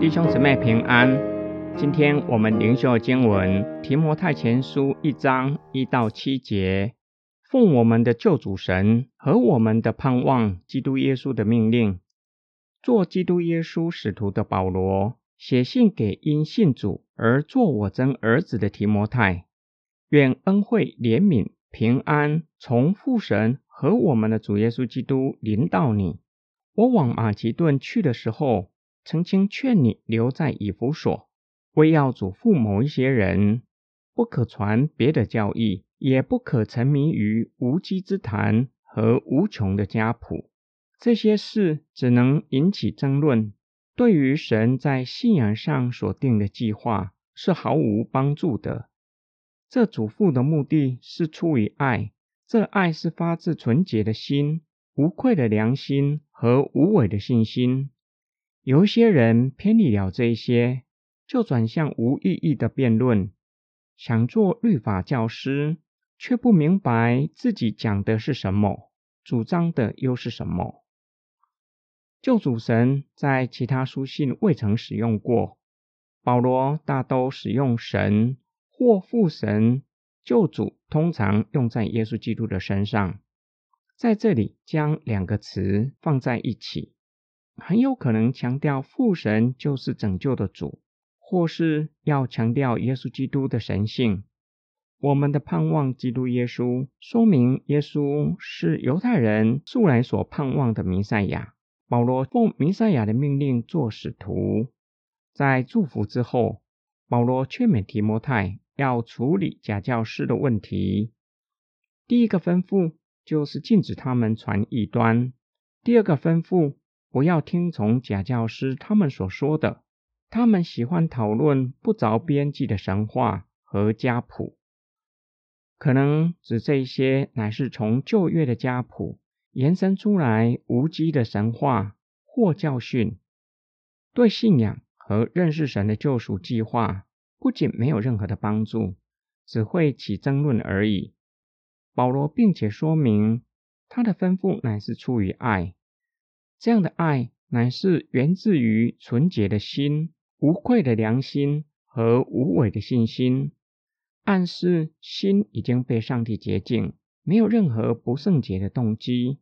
弟兄姊妹平安，今天我们灵修经文《提摩太前书》一章一到七节，奉我们的救主神和我们的盼望基督耶稣的命令，做基督耶稣使徒的保罗，写信给因信主而做我真儿子的提摩太，愿恩惠、怜悯、平安从父神和我们的主耶稣基督临到你。我往马其顿去的时候，曾经劝你留在以弗所，为要嘱咐某一些人，不可传别的教义，也不可沉迷于无稽之谈和无穷的家谱。这些事只能引起争论，对于神在信仰上所定的计划是毫无帮助的。这嘱咐的目的是出于爱，这爱是发自纯洁的心、无愧的良心和无伪的信心。有一些人偏离了这些，就转向无意义的辩论，想做律法教师，却不明白自己讲的是什么，主张的又是什么。救主神在其他书信未曾使用过，保罗大都使用神或父神救主，通常用在耶稣基督的身上，在这里将两个词放在一起。很有可能强调父神就是拯救的主，或是要强调耶稣基督的神性。我们的盼望基督耶稣，说明耶稣是犹太人素来所盼望的弥赛亚。保罗奉弥赛亚的命令做使徒，在祝福之后，保罗劝勉提摩太要处理假教师的问题。第一个吩咐就是禁止他们传异端，第二个吩咐。不要听从假教师他们所说的，他们喜欢讨论不着边际的神话和家谱，可能指这些乃是从旧约的家谱延伸出来无稽的神话或教训，对信仰和认识神的救赎计划不仅没有任何的帮助，只会起争论而已。保罗并且说明，他的吩咐乃是出于爱。这样的爱乃是源自于纯洁的心、无愧的良心和无伪的信心，暗示心已经被上帝洁净，没有任何不圣洁的动机。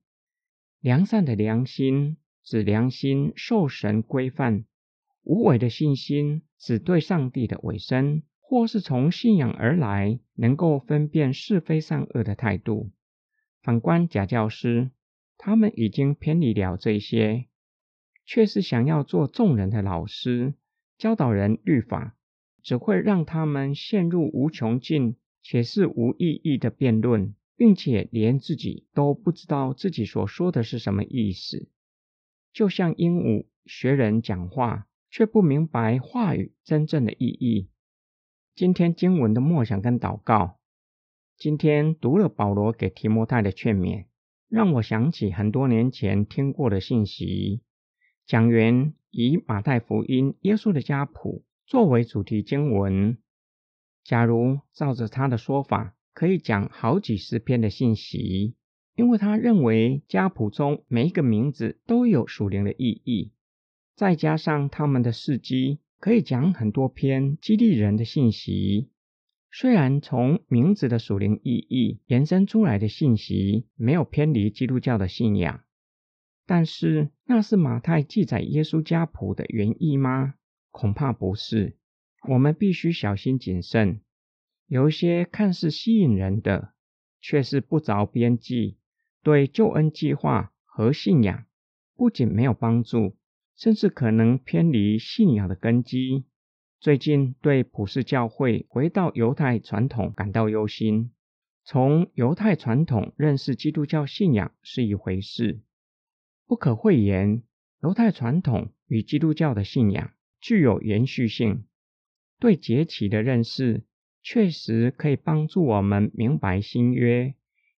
良善的良心指良心受神规范，无伪的信心指对上帝的委身，或是从信仰而来，能够分辨是非善恶的态度。反观假教师。他们已经偏离了这些，却是想要做众人的老师，教导人律法，只会让他们陷入无穷尽且是无意义的辩论，并且连自己都不知道自己所说的是什么意思，就像鹦鹉学人讲话，却不明白话语真正的意义。今天经文的默想跟祷告，今天读了保罗给提摩太的劝勉。让我想起很多年前听过的信息，讲员以马太福音耶稣的家谱作为主题经文。假如照着他的说法，可以讲好几十篇的信息，因为他认为家谱中每一个名字都有属灵的意义。再加上他们的事迹，可以讲很多篇激励人的信息。虽然从名字的属灵意义延伸出来的信息没有偏离基督教的信仰，但是那是马太记载耶稣家谱的原意吗？恐怕不是。我们必须小心谨慎。有一些看似吸引人的，却是不着边际，对救恩计划和信仰不仅没有帮助，甚至可能偏离信仰的根基。最近对普世教会回到犹太传统感到忧心。从犹太传统认识基督教信仰是一回事，不可讳言，犹太传统与基督教的信仰具有延续性。对节期的认识确实可以帮助我们明白新约，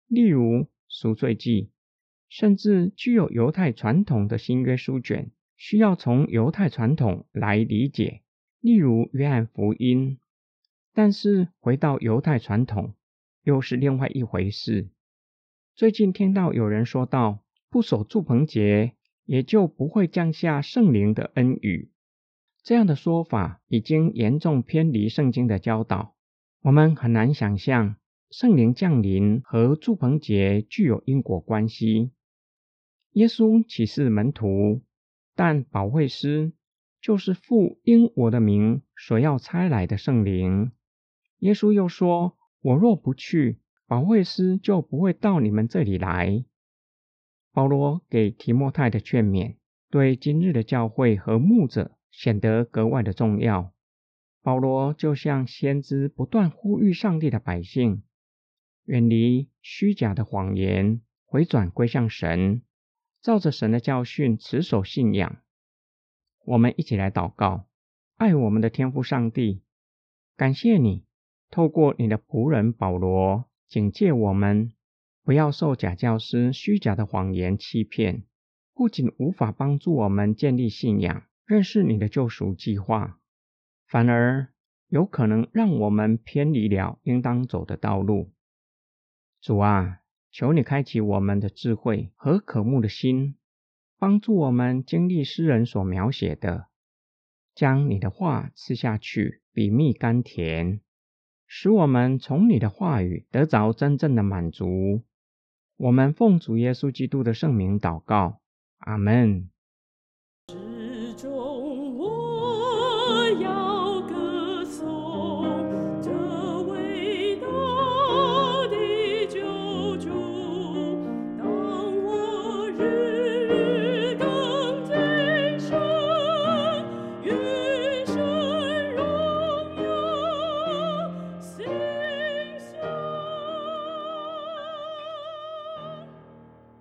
例如赎罪祭，甚至具有犹太传统的新约书卷，需要从犹太传统来理解。例如约翰福音，但是回到犹太传统又是另外一回事。最近听到有人说道，不守住棚节，也就不会降下圣灵的恩雨。这样的说法已经严重偏离圣经的教导。我们很难想象圣灵降临和住棚节具有因果关系。耶稣启示门徒，但保惠师就是父因我的名所要差来的圣灵。耶稣又说：“我若不去，保惠师就不会到你们这里来。”保罗给提摩太的劝勉，对今日的教会和牧者显得格外的重要。保罗就像先知，不断呼吁上帝的百姓，远离虚假的谎言，回转归向神。照着神的教训，持守信仰。我们一起来祷告，爱我们的天父上帝，感谢你透过你的仆人保罗警戒我们，不要受假教师虚假的谎言欺骗，不仅无法帮助我们建立信仰、认识你的救赎计划，反而有可能让我们偏离了应当走的道路。主啊。求你开启我们的智慧和渴慕的心，帮助我们经历诗人所描写的，将你的话吃下去，比蜜甘甜，使我们从你的话语得着真正的满足。我们奉主耶稣基督的圣名祷告，阿门。